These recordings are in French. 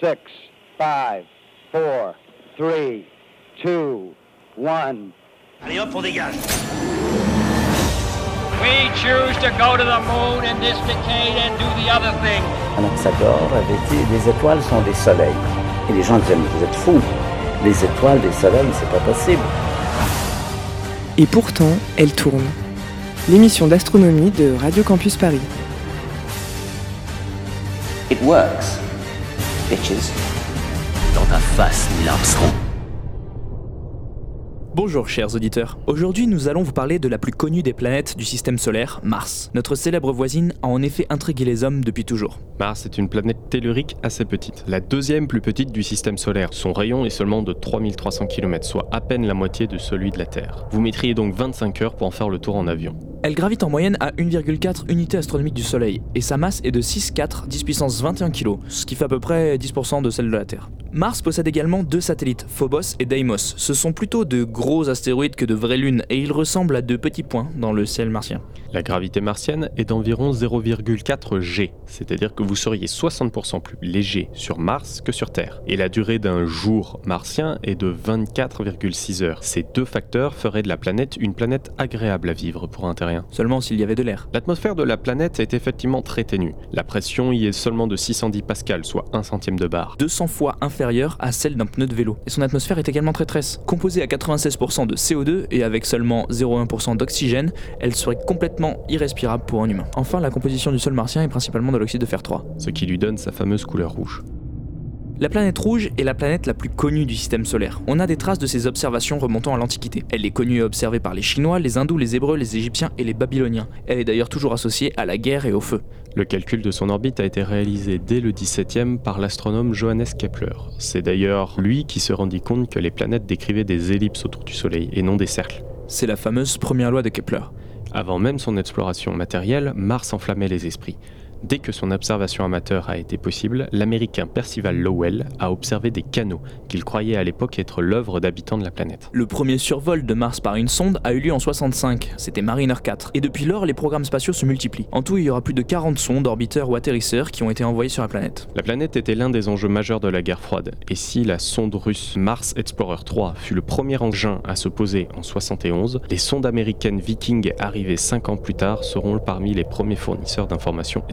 6, 5, 4, 3, 2, 1. Allez hop, on dégage. We choose to go to the moon in this decade and do the other thing. Anaxagore avait dit les étoiles sont des soleils. Et les gens disaient mais vous êtes fous. Les étoiles, des soleils, c'est pas possible. Et pourtant, elle tourne. L'émission d'astronomie de Radio Campus Paris. It works. Bitches. Dans ta face, Neil Armstrong. Bonjour chers auditeurs. Aujourd'hui nous allons vous parler de la plus connue des planètes du système solaire, Mars. Notre célèbre voisine a en effet intrigué les hommes depuis toujours. Mars est une planète tellurique assez petite, la deuxième plus petite du système solaire. Son rayon est seulement de 3300 km, soit à peine la moitié de celui de la Terre. Vous mettriez donc 25 heures pour en faire le tour en avion. Elle gravite en moyenne à 1,4 unités astronomiques du Soleil, et sa masse est de 6,4 10 puissance 21 kg, ce qui fait à peu près 10% de celle de la Terre. Mars possède également deux satellites, Phobos et Deimos. Ce sont plutôt de gros astéroïdes que de vraies lunes, et ils ressemblent à de petits points dans le ciel martien. La gravité martienne est d'environ 0,4 G, c'est-à-dire que vous seriez 60% plus léger sur Mars que sur Terre. Et la durée d'un jour martien est de 24,6 heures. Ces deux facteurs feraient de la planète une planète agréable à vivre pour un terrien. Seulement s'il y avait de l'air. L'atmosphère de la planète est effectivement très ténue. La pression y est seulement de 610 pascal, soit 1 centième de bar. 200 fois inférieure à celle d'un pneu de vélo. Et son atmosphère est également très tresse. Composée à 96% de CO2 et avec seulement 0,1% d'oxygène, elle serait complètement irrespirable pour un humain. Enfin, la composition du sol martien est principalement de l'oxyde de fer 3. Ce qui lui donne sa fameuse couleur rouge. La planète rouge est la planète la plus connue du système solaire. On a des traces de ses observations remontant à l'Antiquité. Elle est connue et observée par les Chinois, les Hindous, les Hébreux, les Égyptiens et les Babyloniens. Elle est d'ailleurs toujours associée à la guerre et au feu. Le calcul de son orbite a été réalisé dès le 17e par l'astronome Johannes Kepler. C'est d'ailleurs lui qui se rendit compte que les planètes décrivaient des ellipses autour du Soleil et non des cercles. C'est la fameuse première loi de Kepler. Avant même son exploration matérielle, Mars enflammait les esprits. Dès que son observation amateur a été possible, l'américain Percival Lowell a observé des canaux qu'il croyait à l'époque être l'œuvre d'habitants de la planète. Le premier survol de Mars par une sonde a eu lieu en 65, c'était Mariner 4, et depuis lors les programmes spatiaux se multiplient. En tout, il y aura plus de 40 sondes, orbiteurs ou atterrisseurs qui ont été envoyés sur la planète. La planète était l'un des enjeux majeurs de la guerre froide, et si la sonde russe Mars Explorer 3 fut le premier engin à se poser en 71, les sondes américaines Viking arrivées 5 ans plus tard seront parmi les premiers fournisseurs d'informations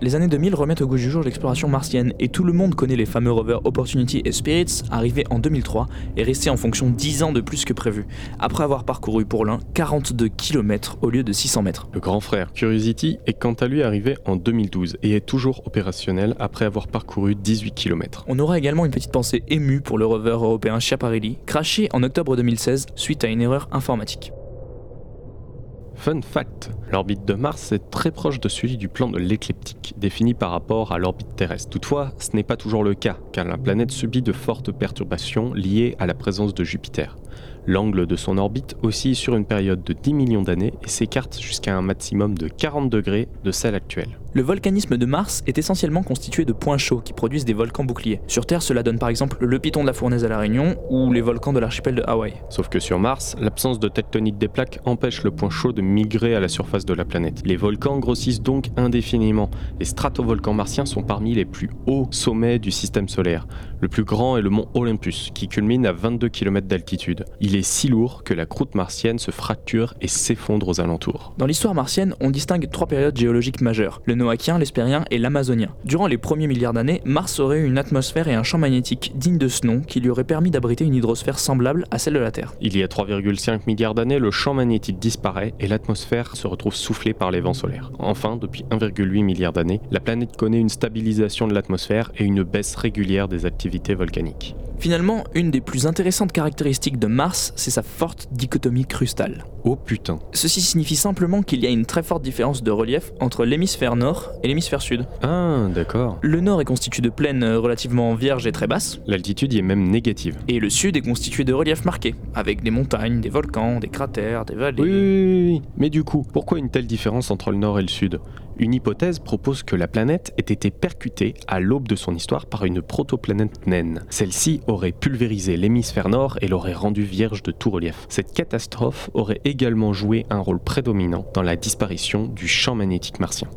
Les années 2000 remettent au goût du jour l'exploration martienne et tout le monde connaît les fameux rovers Opportunity et Spirits arrivés en 2003 et restés en fonction 10 ans de plus que prévu, après avoir parcouru pour l'un 42 km au lieu de 600 mètres. Le grand frère Curiosity est quant à lui arrivé en 2012 et est toujours opérationnel après avoir parcouru 18 km. On aura également une petite pensée émue pour le rover européen Schiaparelli, craché en octobre 2016 suite à une erreur informatique. Fun fact, l'orbite de Mars est très proche de celui du plan de l'écliptique, défini par rapport à l'orbite terrestre. Toutefois, ce n'est pas toujours le cas, car la planète subit de fortes perturbations liées à la présence de Jupiter. L'angle de son orbite oscille sur une période de 10 millions d'années et s'écarte jusqu'à un maximum de 40 degrés de celle actuelle. Le volcanisme de Mars est essentiellement constitué de points chauds qui produisent des volcans boucliers. Sur Terre, cela donne par exemple le piton de la fournaise à La Réunion ou les volcans de l'archipel de Hawaï. Sauf que sur Mars, l'absence de tectonique des plaques empêche le point chaud de migrer à la surface de la planète. Les volcans grossissent donc indéfiniment. Les stratovolcans martiens sont parmi les plus hauts sommets du système solaire. Le plus grand est le mont Olympus, qui culmine à 22 km d'altitude. Il est si lourd que la croûte martienne se fracture et s'effondre aux alentours. Dans l'histoire martienne, on distingue trois périodes géologiques majeures, le noachien, l'hespérien et l'amazonien. Durant les premiers milliards d'années, Mars aurait eu une atmosphère et un champ magnétique digne de ce nom qui lui aurait permis d'abriter une hydrosphère semblable à celle de la Terre. Il y a 3,5 milliards d'années, le champ magnétique disparaît et l'atmosphère se retrouve soufflée par les vents solaires. Enfin, depuis 1,8 milliard d'années, la planète connaît une stabilisation de l'atmosphère et une baisse régulière des activités volcaniques. Finalement, une des plus intéressantes caractéristiques de Mars, c'est sa forte dichotomie crustale. Oh putain. Ceci signifie simplement qu'il y a une très forte différence de relief entre l'hémisphère nord et l'hémisphère sud. Ah, d'accord. Le nord est constitué de plaines relativement vierges et très basses, L'altitude y est même négative. et le sud est constitué de reliefs marqués, avec des montagnes, des volcans, des cratères, des vallées. Oui, oui, oui, oui. Mais du coup, pourquoi une telle différence entre le nord et le sud? Une hypothèse propose que la planète ait été percutée à l'aube de son histoire par une protoplanète naine. Celle-ci aurait pulvérisé l'hémisphère nord et l'aurait rendu vierge de tout relief. Cette catastrophe aurait également joué un rôle prédominant dans la disparition du champ magnétique martien.